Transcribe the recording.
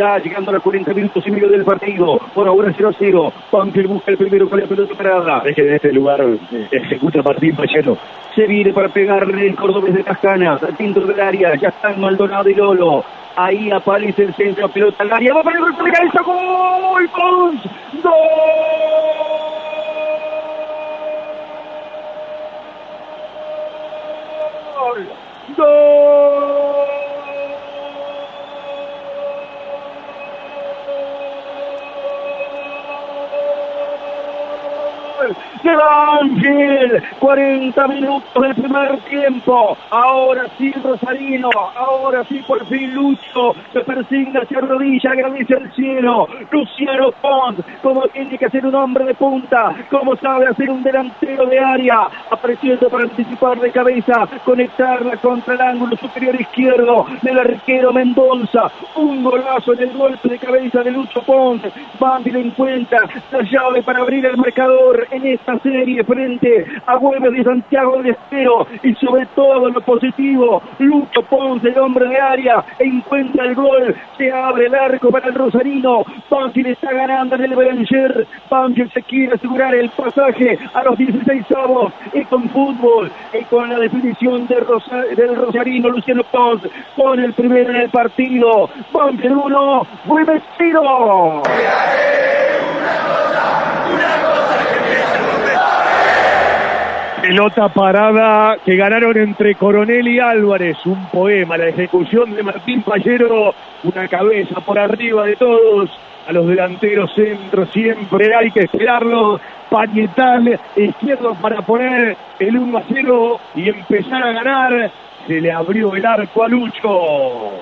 Ya llegando a los 40 minutos y medio del partido. Por ahora 0 a 0. Banfield busca el primero con la pelota parada. Es que en este lugar eh, ejecuta Martín Pachero. Se viene para pegarle el cordobés de Cascanas. Dentro del área. Ya están Maldonado y Lolo. Ahí aparece el centro, pelota al área. Va para el golpe de cabeza. ¡Gol! ¡Gol! ¡Gol! ¡Gol! De Banfield. 40 minutos del primer tiempo. Ahora sí Rosarino. Ahora sí por fin Lucho. Se persigna, se arrodilla, agradece al cielo. Luciano Pons. Como tiene que ser un hombre de punta. Como sabe hacer un delantero de área. Apareciendo para anticipar de cabeza. Conectarla contra el ángulo superior izquierdo del arquero Mendoza. Un golazo en el golpe de cabeza de Lucho Pons. Banfield encuentra la llave para abrir el marcador en esta serie frente a Güemes de Santiago del Estero y sobre todo lo positivo, Lucho Ponce, el hombre de área, encuentra el gol, se abre el arco para el Rosarino, Banfield está ganando en el Belanger, Banfield se quiere asegurar el pasaje a los 16 avos y con fútbol y con la definición de del Rosarino, Luciano Ponce, con el primero en el partido, Banfield 1, Güemes 0. Pelota parada que ganaron entre Coronel y Álvarez. Un poema, la ejecución de Martín Pallero. Una cabeza por arriba de todos. A los delanteros centros siempre hay que esperarlo. Pañetal izquierdo para poner el 1 a 0 y empezar a ganar. Se le abrió el arco a Lucho.